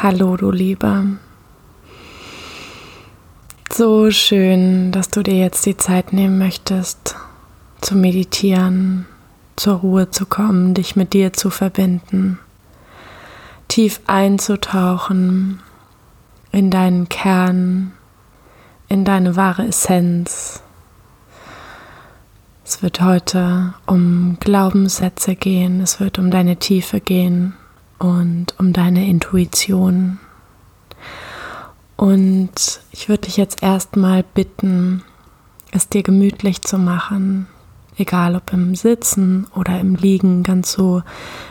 Hallo, du Lieber. So schön, dass du dir jetzt die Zeit nehmen möchtest, zu meditieren, zur Ruhe zu kommen, dich mit dir zu verbinden, tief einzutauchen in deinen Kern, in deine wahre Essenz. Es wird heute um Glaubenssätze gehen, es wird um deine Tiefe gehen und um deine Intuition. Und ich würde dich jetzt erstmal bitten, es dir gemütlich zu machen, egal ob im Sitzen oder im Liegen, ganz so,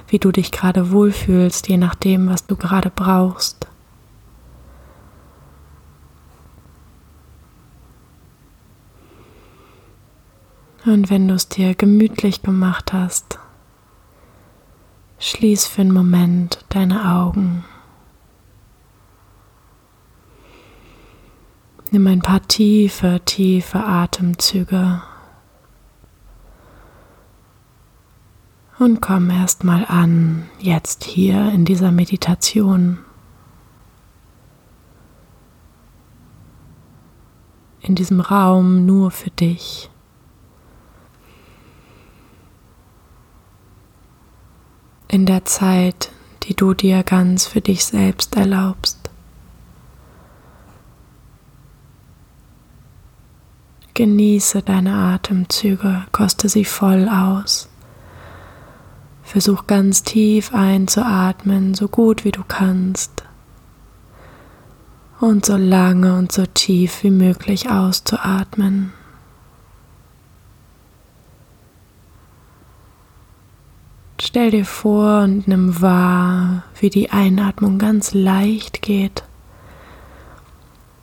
wie du dich gerade wohlfühlst, je nachdem, was du gerade brauchst. Und wenn du es dir gemütlich gemacht hast, Schließ für einen Moment deine Augen. Nimm ein paar tiefe, tiefe Atemzüge und komm erstmal an, jetzt hier in dieser Meditation. In diesem Raum nur für dich. In der Zeit, die du dir ganz für dich selbst erlaubst. Genieße deine Atemzüge, koste sie voll aus. Versuch ganz tief einzuatmen, so gut wie du kannst. Und so lange und so tief wie möglich auszuatmen. Stell dir vor und nimm wahr, wie die Einatmung ganz leicht geht,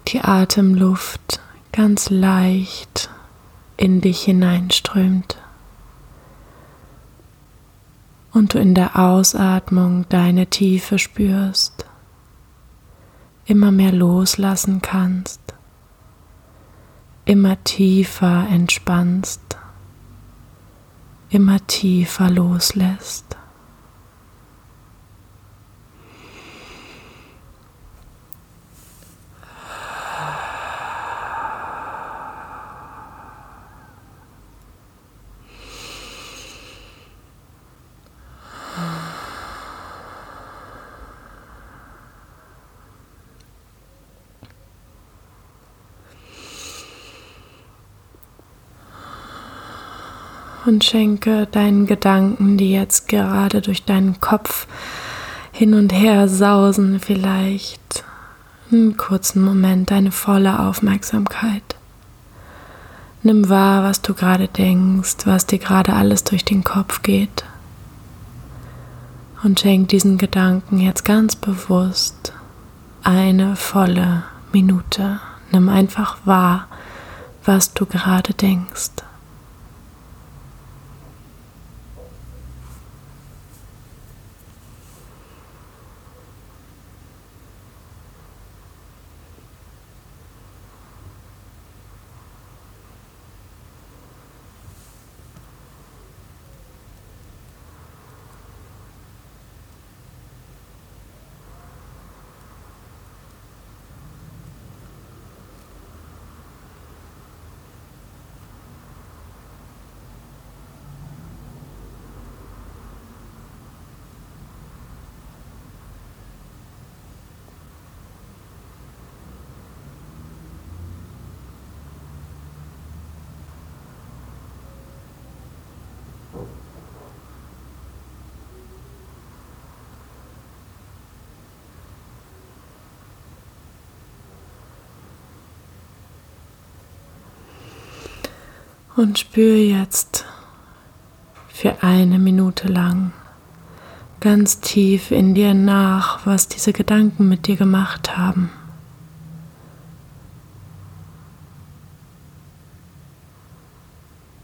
die Atemluft ganz leicht in dich hineinströmt. Und du in der Ausatmung deine Tiefe spürst, immer mehr loslassen kannst, immer tiefer entspannst immer tiefer loslässt. Und schenke deinen Gedanken, die jetzt gerade durch deinen Kopf hin und her sausen, vielleicht einen kurzen Moment deine volle Aufmerksamkeit. Nimm wahr, was du gerade denkst, was dir gerade alles durch den Kopf geht. Und schenk diesen Gedanken jetzt ganz bewusst eine volle Minute. Nimm einfach wahr, was du gerade denkst. Und spüre jetzt für eine Minute lang ganz tief in dir nach, was diese Gedanken mit dir gemacht haben.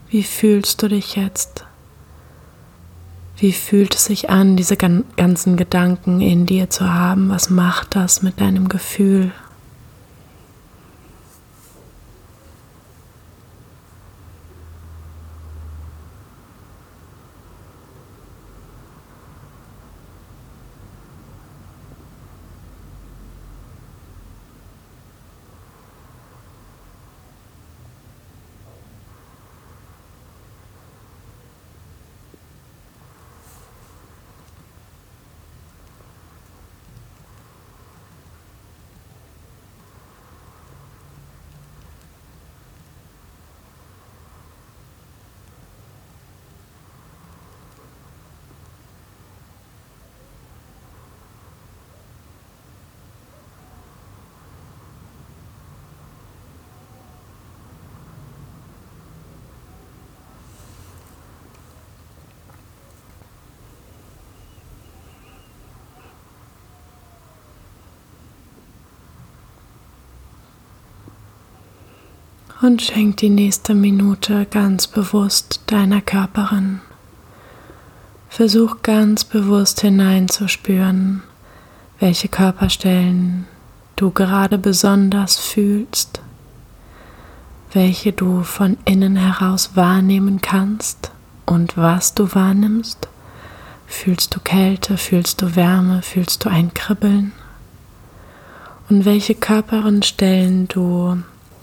Wie fühlst du dich jetzt? Wie fühlt es sich an, diese ganzen Gedanken in dir zu haben? Was macht das mit deinem Gefühl? Und schenk die nächste Minute ganz bewusst deiner Körperin. Versuch ganz bewusst hineinzuspüren, welche Körperstellen du gerade besonders fühlst, welche du von innen heraus wahrnehmen kannst und was du wahrnimmst. Fühlst du Kälte, fühlst du Wärme, fühlst du ein Kribbeln? Und welche Körperin du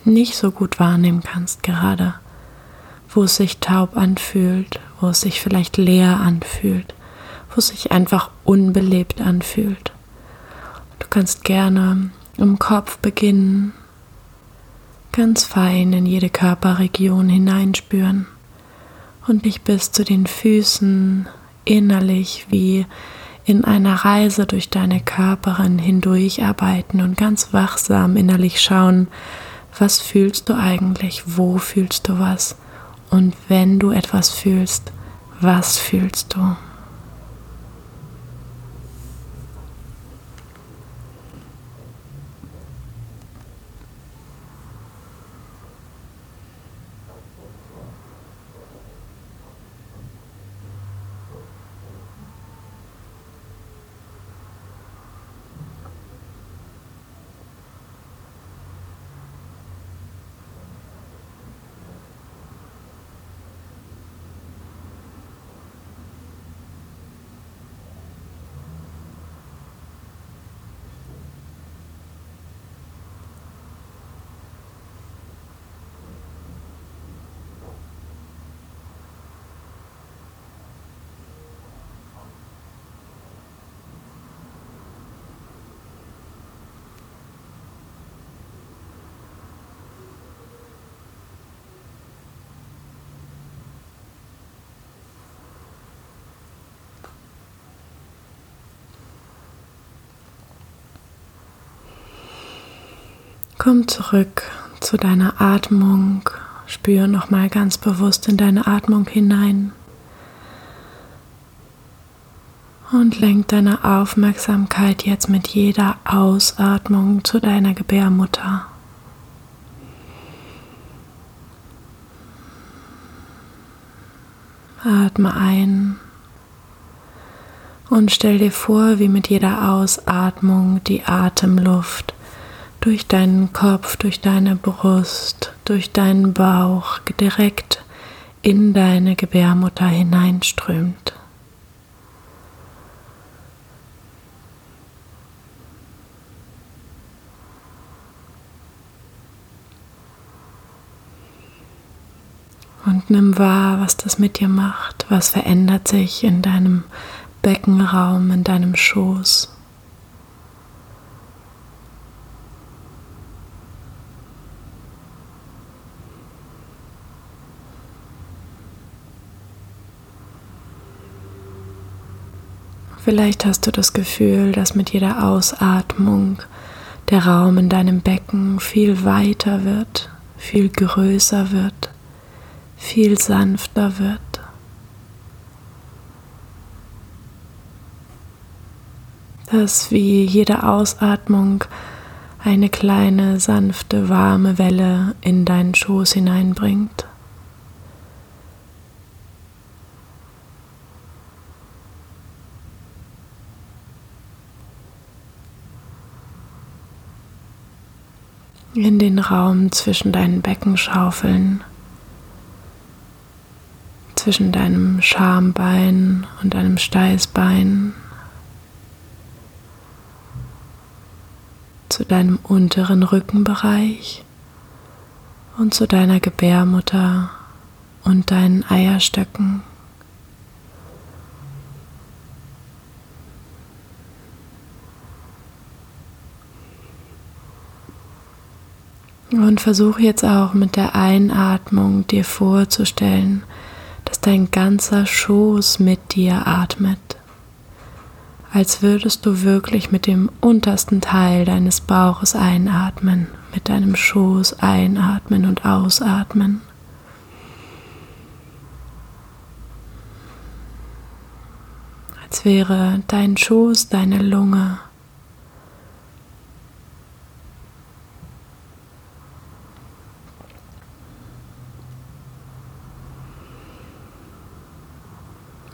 nicht so gut wahrnehmen kannst gerade, wo es sich taub anfühlt, wo es sich vielleicht leer anfühlt, wo es sich einfach unbelebt anfühlt. Du kannst gerne im Kopf beginnen, ganz fein in jede Körperregion hineinspüren und dich bis zu den Füßen innerlich wie in einer Reise durch deine Körperin hindurcharbeiten und ganz wachsam innerlich schauen, was fühlst du eigentlich, wo fühlst du was und wenn du etwas fühlst, was fühlst du? Komm zurück zu deiner Atmung. Spür nochmal ganz bewusst in deine Atmung hinein. Und lenk deine Aufmerksamkeit jetzt mit jeder Ausatmung zu deiner Gebärmutter. Atme ein und stell dir vor, wie mit jeder Ausatmung die Atemluft durch deinen Kopf, durch deine Brust, durch deinen Bauch direkt in deine Gebärmutter hineinströmt. Und nimm wahr, was das mit dir macht, was verändert sich in deinem Beckenraum, in deinem Schoß. Vielleicht hast du das Gefühl, dass mit jeder Ausatmung der Raum in deinem Becken viel weiter wird, viel größer wird, viel sanfter wird. Dass wie jede Ausatmung eine kleine, sanfte, warme Welle in deinen Schoß hineinbringt. In den Raum zwischen deinen Beckenschaufeln, zwischen deinem Schambein und deinem Steißbein, zu deinem unteren Rückenbereich und zu deiner Gebärmutter und deinen Eierstöcken. Und versuche jetzt auch mit der Einatmung dir vorzustellen, dass dein ganzer Schoß mit dir atmet, als würdest du wirklich mit dem untersten Teil deines Bauches einatmen, mit deinem Schoß einatmen und ausatmen. Als wäre dein Schoß deine Lunge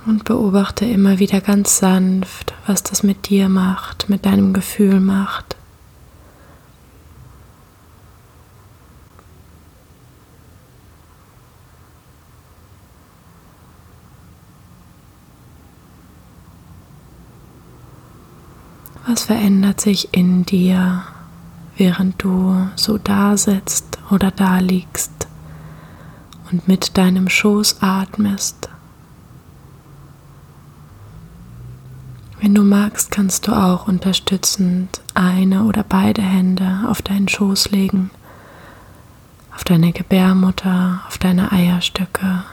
Und beobachte immer wieder ganz sanft, was das mit dir macht, mit deinem Gefühl macht. Was verändert sich in dir, während du so da sitzt oder da liegst und mit deinem Schoß atmest? Wenn du magst, kannst du auch unterstützend eine oder beide Hände auf deinen Schoß legen, auf deine Gebärmutter, auf deine Eierstöcke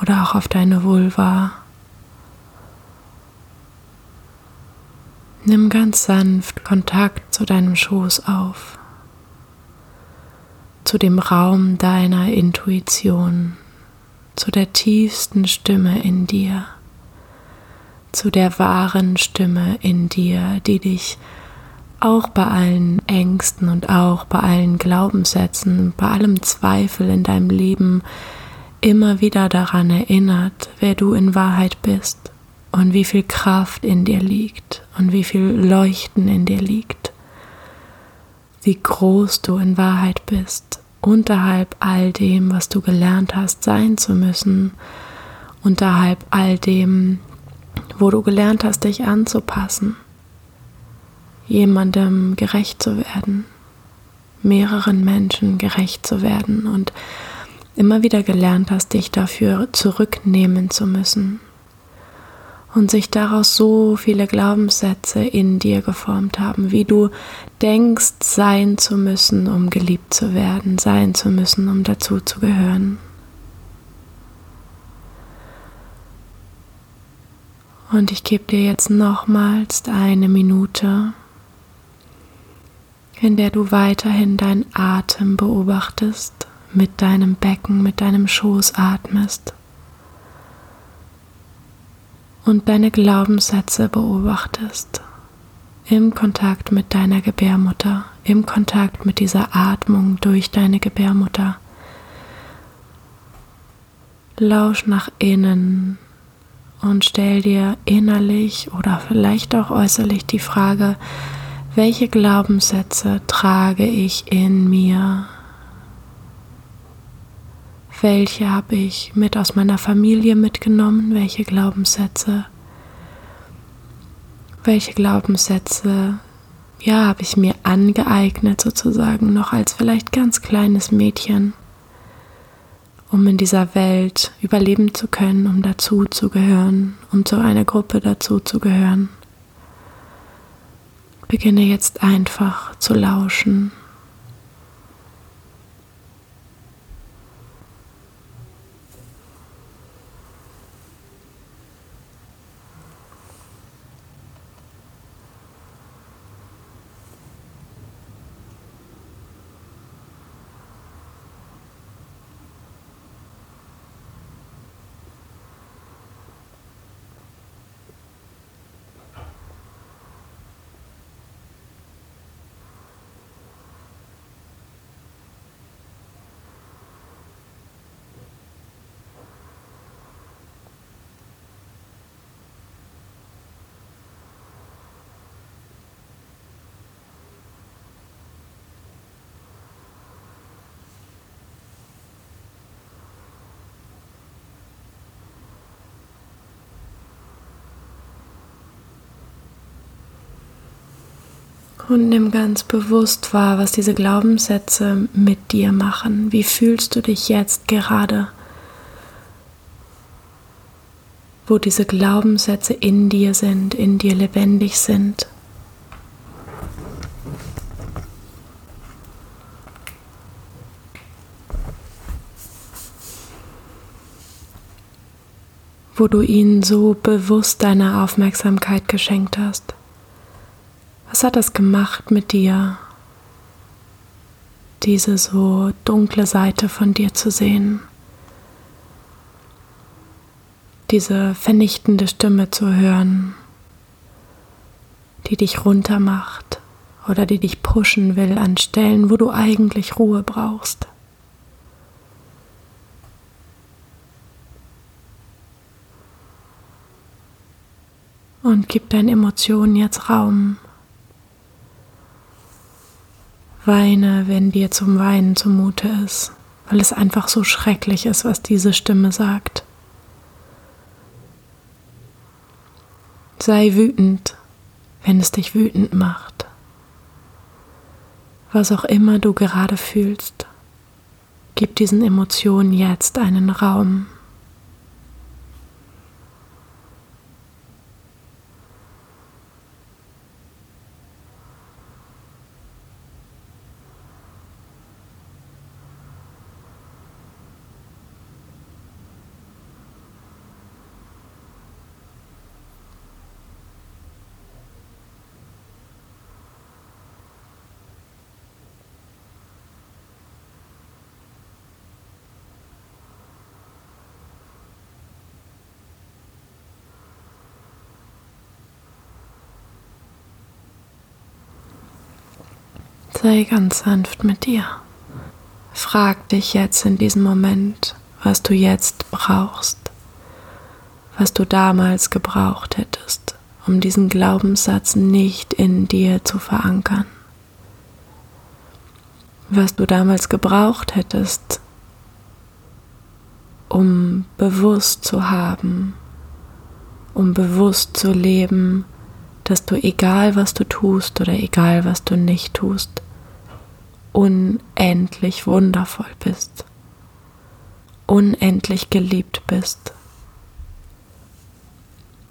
oder auch auf deine Vulva. Nimm ganz sanft Kontakt zu deinem Schoß auf, zu dem Raum deiner Intuition, zu der tiefsten Stimme in dir, zu der wahren Stimme in dir, die dich auch bei allen Ängsten und auch bei allen Glaubenssätzen, bei allem Zweifel in deinem Leben immer wieder daran erinnert, wer du in Wahrheit bist und wie viel Kraft in dir liegt und wie viel Leuchten in dir liegt, wie groß du in Wahrheit bist, unterhalb all dem, was du gelernt hast sein zu müssen, unterhalb all dem, wo du gelernt hast, dich anzupassen, jemandem gerecht zu werden, mehreren Menschen gerecht zu werden und immer wieder gelernt hast, dich dafür zurücknehmen zu müssen, und sich daraus so viele Glaubenssätze in dir geformt haben, wie du denkst, sein zu müssen, um geliebt zu werden, sein zu müssen, um dazu zu gehören. Und ich gebe dir jetzt nochmals eine Minute, in der du weiterhin deinen Atem beobachtest, mit deinem Becken, mit deinem Schoß atmest und deine Glaubenssätze beobachtest im Kontakt mit deiner Gebärmutter, im Kontakt mit dieser Atmung durch deine Gebärmutter. Lausch nach innen und stell dir innerlich oder vielleicht auch äußerlich die Frage, welche Glaubenssätze trage ich in mir? Welche habe ich mit aus meiner Familie mitgenommen? Welche Glaubenssätze? Welche Glaubenssätze, ja, habe ich mir angeeignet sozusagen noch als vielleicht ganz kleines Mädchen, um in dieser Welt überleben zu können, um dazu zu gehören, um zu einer Gruppe dazu zu gehören. Beginne jetzt einfach zu lauschen Und nimm ganz bewusst wahr, was diese Glaubenssätze mit dir machen. Wie fühlst du dich jetzt gerade? Wo diese Glaubenssätze in dir sind, in dir lebendig sind. Wo du ihnen so bewusst deine Aufmerksamkeit geschenkt hast. Hat das gemacht mit dir, diese so dunkle Seite von dir zu sehen? Diese vernichtende Stimme zu hören, die dich runtermacht oder die dich pushen will an Stellen, wo du eigentlich Ruhe brauchst. Und gib deinen Emotionen jetzt Raum. Weine, wenn dir zum Weinen zumute ist, weil es einfach so schrecklich ist, was diese Stimme sagt. Sei wütend, wenn es dich wütend macht. Was auch immer du gerade fühlst, gib diesen Emotionen jetzt einen Raum. Sei ganz sanft mit dir. Frag dich jetzt in diesem Moment, was du jetzt brauchst, was du damals gebraucht hättest, um diesen Glaubenssatz nicht in dir zu verankern. Was du damals gebraucht hättest, um bewusst zu haben, um bewusst zu leben, dass du egal was du tust oder egal was du nicht tust, unendlich wundervoll bist, unendlich geliebt bist,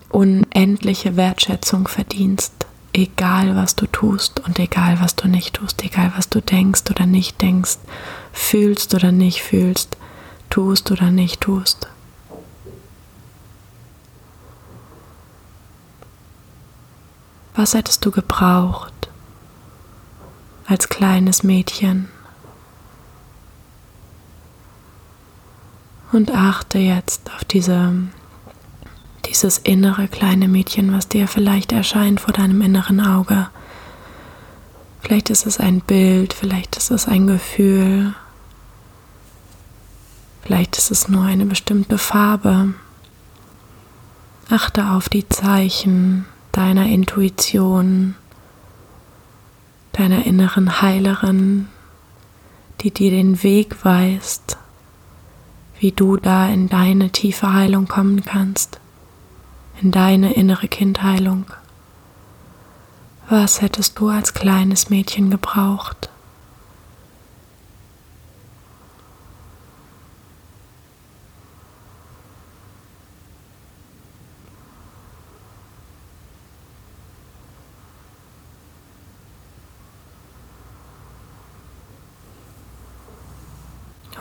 unendliche Wertschätzung verdienst, egal was du tust und egal was du nicht tust, egal was du denkst oder nicht denkst, fühlst oder nicht fühlst, tust oder nicht tust. Was hättest du gebraucht, als kleines Mädchen. Und achte jetzt auf diese, dieses innere kleine Mädchen, was dir vielleicht erscheint vor deinem inneren Auge. Vielleicht ist es ein Bild, vielleicht ist es ein Gefühl, vielleicht ist es nur eine bestimmte Farbe. Achte auf die Zeichen deiner Intuition, deiner inneren Heilerin, die dir den Weg weist, wie du da in deine tiefe Heilung kommen kannst, in deine innere Kindheilung. Was hättest du als kleines Mädchen gebraucht?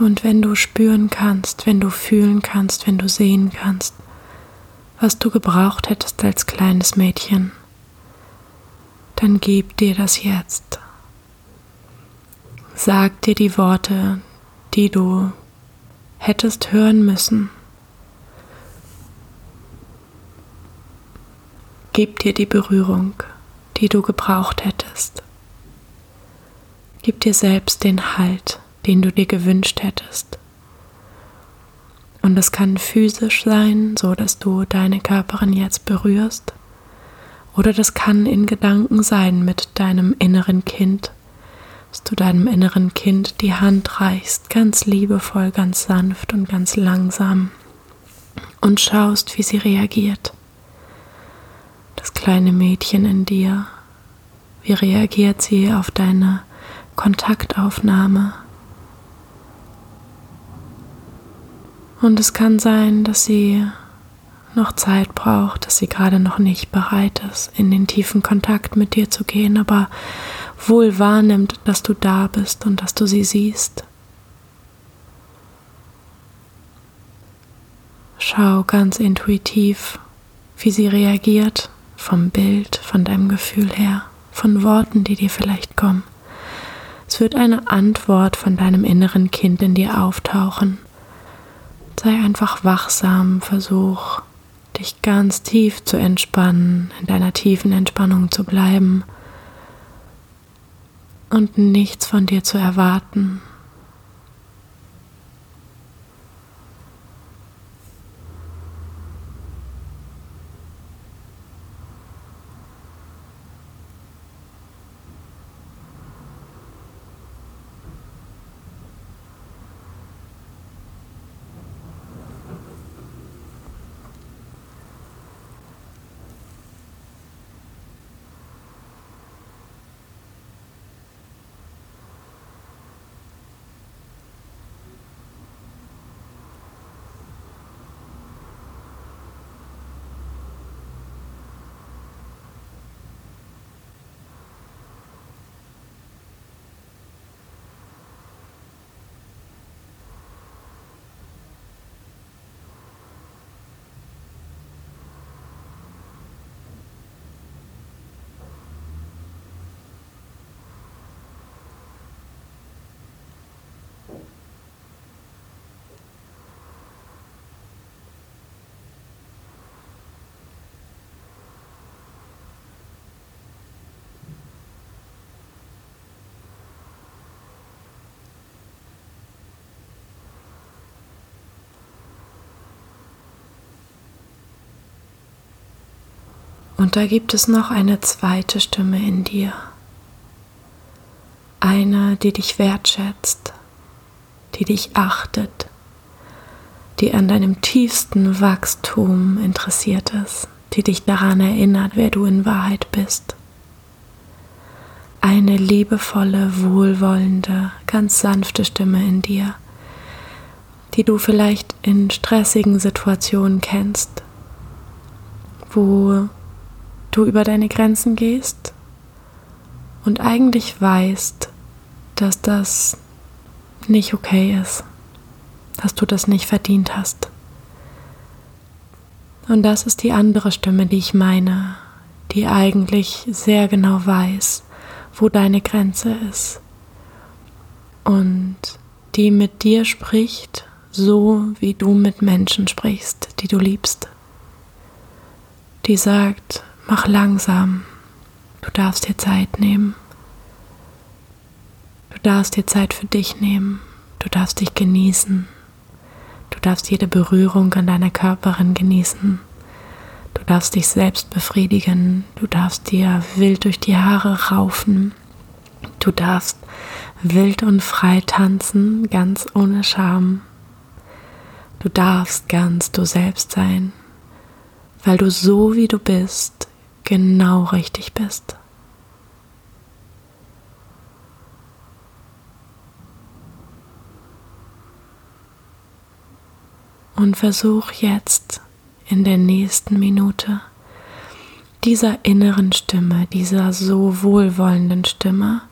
Und wenn du spüren kannst, wenn du fühlen kannst, wenn du sehen kannst, was du gebraucht hättest als kleines Mädchen, dann gib dir das jetzt. Sag dir die Worte, die du hättest hören müssen. Gib dir die Berührung, die du gebraucht hättest. Gib dir selbst den Halt den du dir gewünscht hättest. Und es kann physisch sein, so dass du deine Körperin jetzt berührst. Oder das kann in Gedanken sein mit deinem inneren Kind, dass du deinem inneren Kind die Hand reichst, ganz liebevoll, ganz sanft und ganz langsam und schaust, wie sie reagiert. Das kleine Mädchen in dir, wie reagiert sie auf deine Kontaktaufnahme, Und es kann sein, dass sie noch Zeit braucht, dass sie gerade noch nicht bereit ist, in den tiefen Kontakt mit dir zu gehen, aber wohl wahrnimmt, dass du da bist und dass du sie siehst. Schau ganz intuitiv, wie sie reagiert, vom Bild, von deinem Gefühl her, von Worten, die dir vielleicht kommen. Es wird eine Antwort von deinem inneren Kind in dir auftauchen Sei einfach wachsam, versuch dich ganz tief zu entspannen, in deiner tiefen Entspannung zu bleiben und nichts von dir zu erwarten. Und da gibt es noch eine zweite Stimme in dir. Eine, die dich wertschätzt, die dich achtet, die an deinem tiefsten Wachstum interessiert ist, die dich daran erinnert, wer du in Wahrheit bist. Eine liebevolle, wohlwollende, ganz sanfte Stimme in dir, die du vielleicht in stressigen Situationen kennst, wo du über deine Grenzen gehst und eigentlich weißt, dass das nicht okay ist, dass du das nicht verdient hast. Und das ist die andere Stimme, die ich meine, die eigentlich sehr genau weiß, wo deine Grenze ist und die mit dir spricht, so wie du mit Menschen sprichst, die du liebst. Die sagt, Mach langsam. Du darfst dir Zeit nehmen. Du darfst dir Zeit für dich nehmen. Du darfst dich genießen. Du darfst jede Berührung an deiner Körperin genießen. Du darfst dich selbst befriedigen. Du darfst dir wild durch die Haare raufen. Du darfst wild und frei tanzen, ganz ohne Scham. Du darfst ganz du selbst sein, weil du so wie du bist genau richtig bist. Und versuch jetzt in der nächsten Minute dieser inneren Stimme, dieser so wohlwollenden Stimme,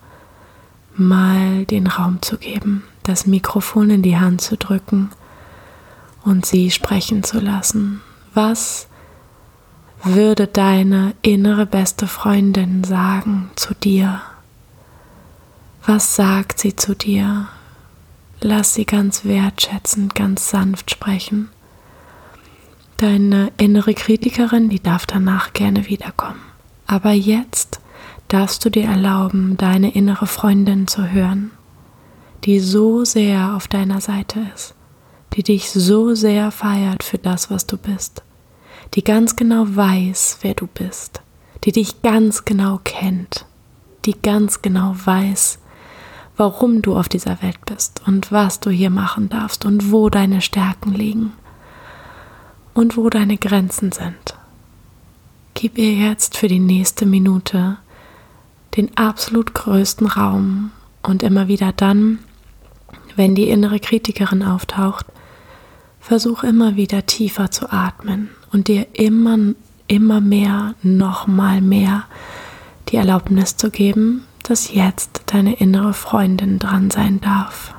mal den Raum zu geben, das Mikrofon in die Hand zu drücken und sie sprechen zu lassen. Was würde deine innere beste Freundin sagen zu dir? Was sagt sie zu dir? Lass sie ganz wertschätzend, ganz sanft sprechen. Deine innere Kritikerin, die darf danach gerne wiederkommen. Aber jetzt darfst du dir erlauben, deine innere Freundin zu hören, die so sehr auf deiner Seite ist, die dich so sehr feiert für das, was du bist die ganz genau weiß, wer du bist, die dich ganz genau kennt, die ganz genau weiß, warum du auf dieser Welt bist und was du hier machen darfst und wo deine Stärken liegen und wo deine Grenzen sind. Gib ihr jetzt für die nächste Minute den absolut größten Raum und immer wieder dann, wenn die innere Kritikerin auftaucht, versuch immer wieder tiefer zu atmen und dir immer, immer mehr, noch mal mehr die Erlaubnis zu geben, dass jetzt deine innere Freundin dran sein darf.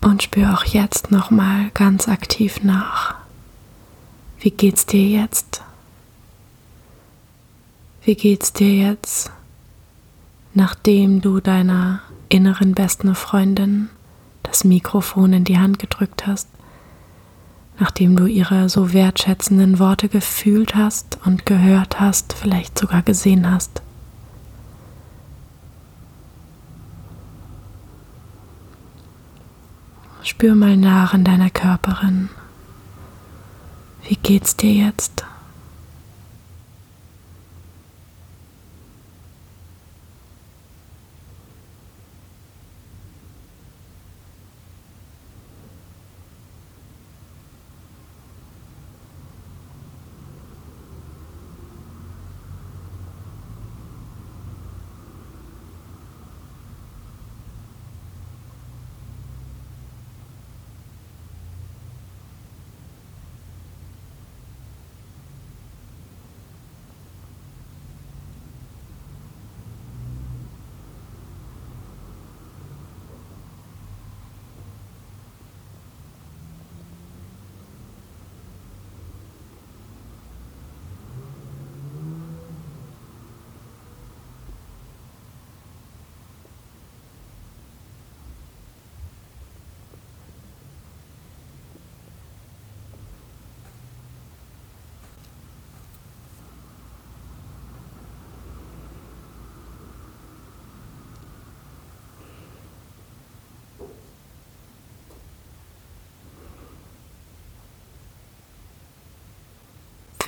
Und spür auch jetzt nochmal ganz aktiv nach. Wie geht's dir jetzt? Wie geht's dir jetzt, nachdem du deiner inneren besten Freundin das Mikrofon in die Hand gedrückt hast? Nachdem du ihre so wertschätzenden Worte gefühlt hast und gehört hast, vielleicht sogar gesehen hast? Spür mal nach in deiner Körperin. Wie geht's dir jetzt?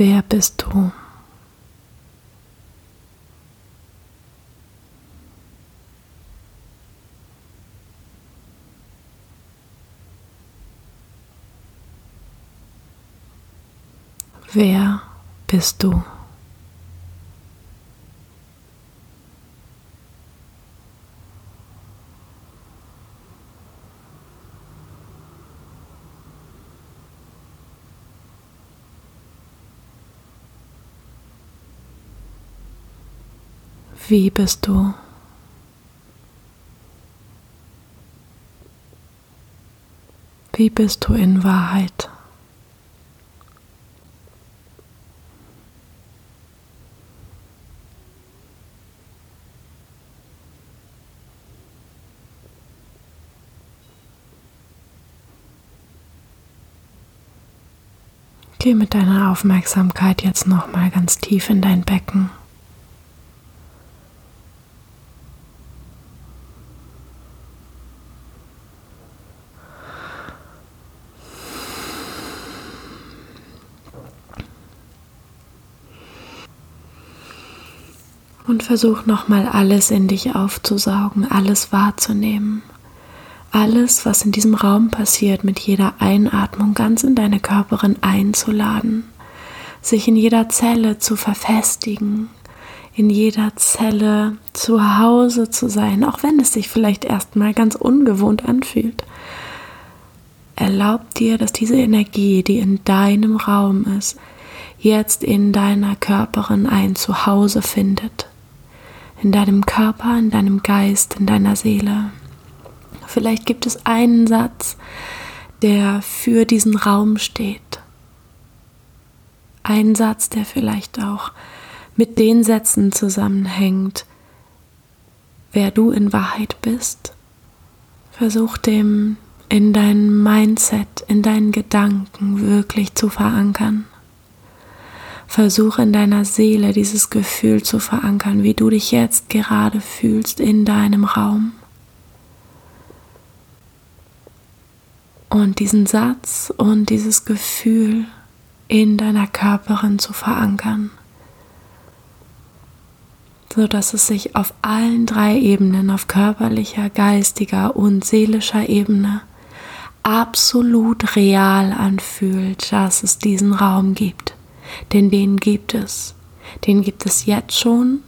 Wer bist du? Wer bist du? Wie bist du? Wie bist du in Wahrheit? Geh mit deiner Aufmerksamkeit jetzt noch mal ganz tief in dein Becken. Und versuch nochmal alles in dich aufzusaugen, alles wahrzunehmen. Alles, was in diesem Raum passiert, mit jeder Einatmung ganz in deine Körperin einzuladen, sich in jeder Zelle zu verfestigen, in jeder Zelle zu Hause zu sein, auch wenn es sich vielleicht erstmal ganz ungewohnt anfühlt. Erlaub dir, dass diese Energie, die in deinem Raum ist, jetzt in deiner Körperin ein Zuhause findet in deinem Körper, in deinem Geist, in deiner Seele. Vielleicht gibt es einen Satz, der für diesen Raum steht. Ein Satz, der vielleicht auch mit den Sätzen zusammenhängt, wer du in Wahrheit bist. Versuch dem in dein Mindset, in deinen Gedanken wirklich zu verankern. Versuche in deiner Seele dieses Gefühl zu verankern, wie du dich jetzt gerade fühlst in deinem Raum. Und diesen Satz und dieses Gefühl in deiner Körperin zu verankern, so dass es sich auf allen drei Ebenen, auf körperlicher, geistiger und seelischer Ebene, absolut real anfühlt, dass es diesen Raum gibt denn den gibt es. Den gibt es jetzt schon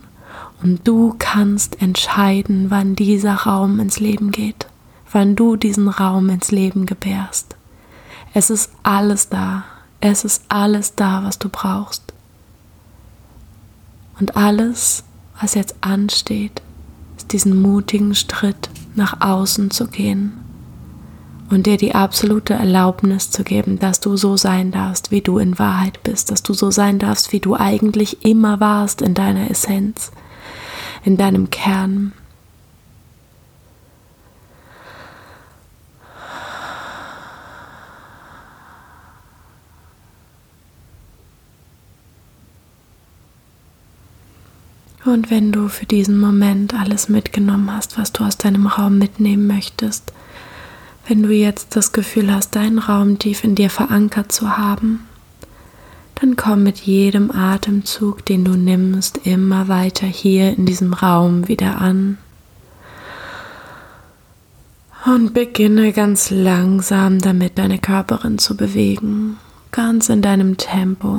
und du kannst entscheiden, wann dieser Raum ins Leben geht, wann du diesen Raum ins Leben gebärst. Es ist alles da, es ist alles da, was du brauchst. Und alles, was jetzt ansteht, ist diesen mutigen Schritt nach außen zu gehen und dir die absolute Erlaubnis zu geben, dass du so sein darfst, wie du in Wahrheit bist, dass du so sein darfst, wie du eigentlich immer warst in deiner Essenz, in deinem Kern. Und wenn du für diesen Moment alles mitgenommen hast, was du aus deinem Raum mitnehmen möchtest, wenn du jetzt das Gefühl hast, deinen Raum tief in dir verankert zu haben, dann komm mit jedem Atemzug, den du nimmst, immer weiter hier in diesem Raum wieder an. Und beginne ganz langsam damit deine Körperin zu bewegen, ganz in deinem Tempo.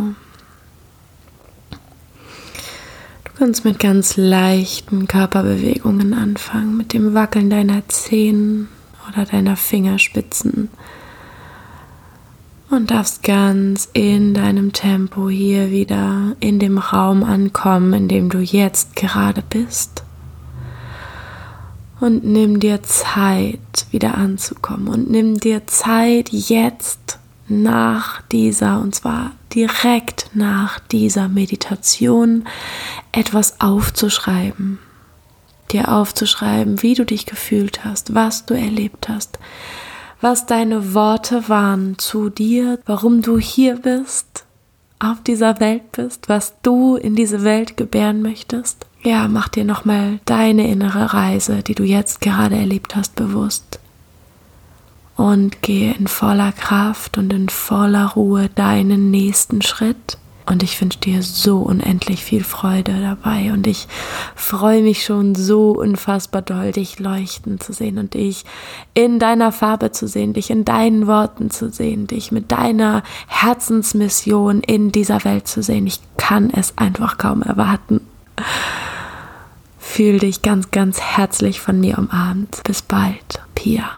Du kannst mit ganz leichten Körperbewegungen anfangen, mit dem Wackeln deiner Zehen, oder deiner Fingerspitzen und darfst ganz in deinem Tempo hier wieder in dem Raum ankommen, in dem du jetzt gerade bist. Und nimm dir Zeit, wieder anzukommen. Und nimm dir Zeit jetzt nach dieser, und zwar direkt nach dieser Meditation, etwas aufzuschreiben dir aufzuschreiben, wie du dich gefühlt hast, was du erlebt hast, was deine Worte waren zu dir, warum du hier bist, auf dieser Welt bist, was du in diese Welt gebären möchtest. Ja, mach dir nochmal deine innere Reise, die du jetzt gerade erlebt hast, bewusst. Und gehe in voller Kraft und in voller Ruhe deinen nächsten Schritt Und ich wünsche dir so unendlich viel Freude dabei. Und ich freue mich schon so unfassbar doll, dich leuchten zu sehen und dich in deiner Farbe zu sehen, dich in deinen Worten zu sehen, dich mit deiner Herzensmission in dieser Welt zu sehen. Ich kann es einfach kaum erwarten. Fühl dich ganz, ganz herzlich von mir umarmt. Bis bald, Pia.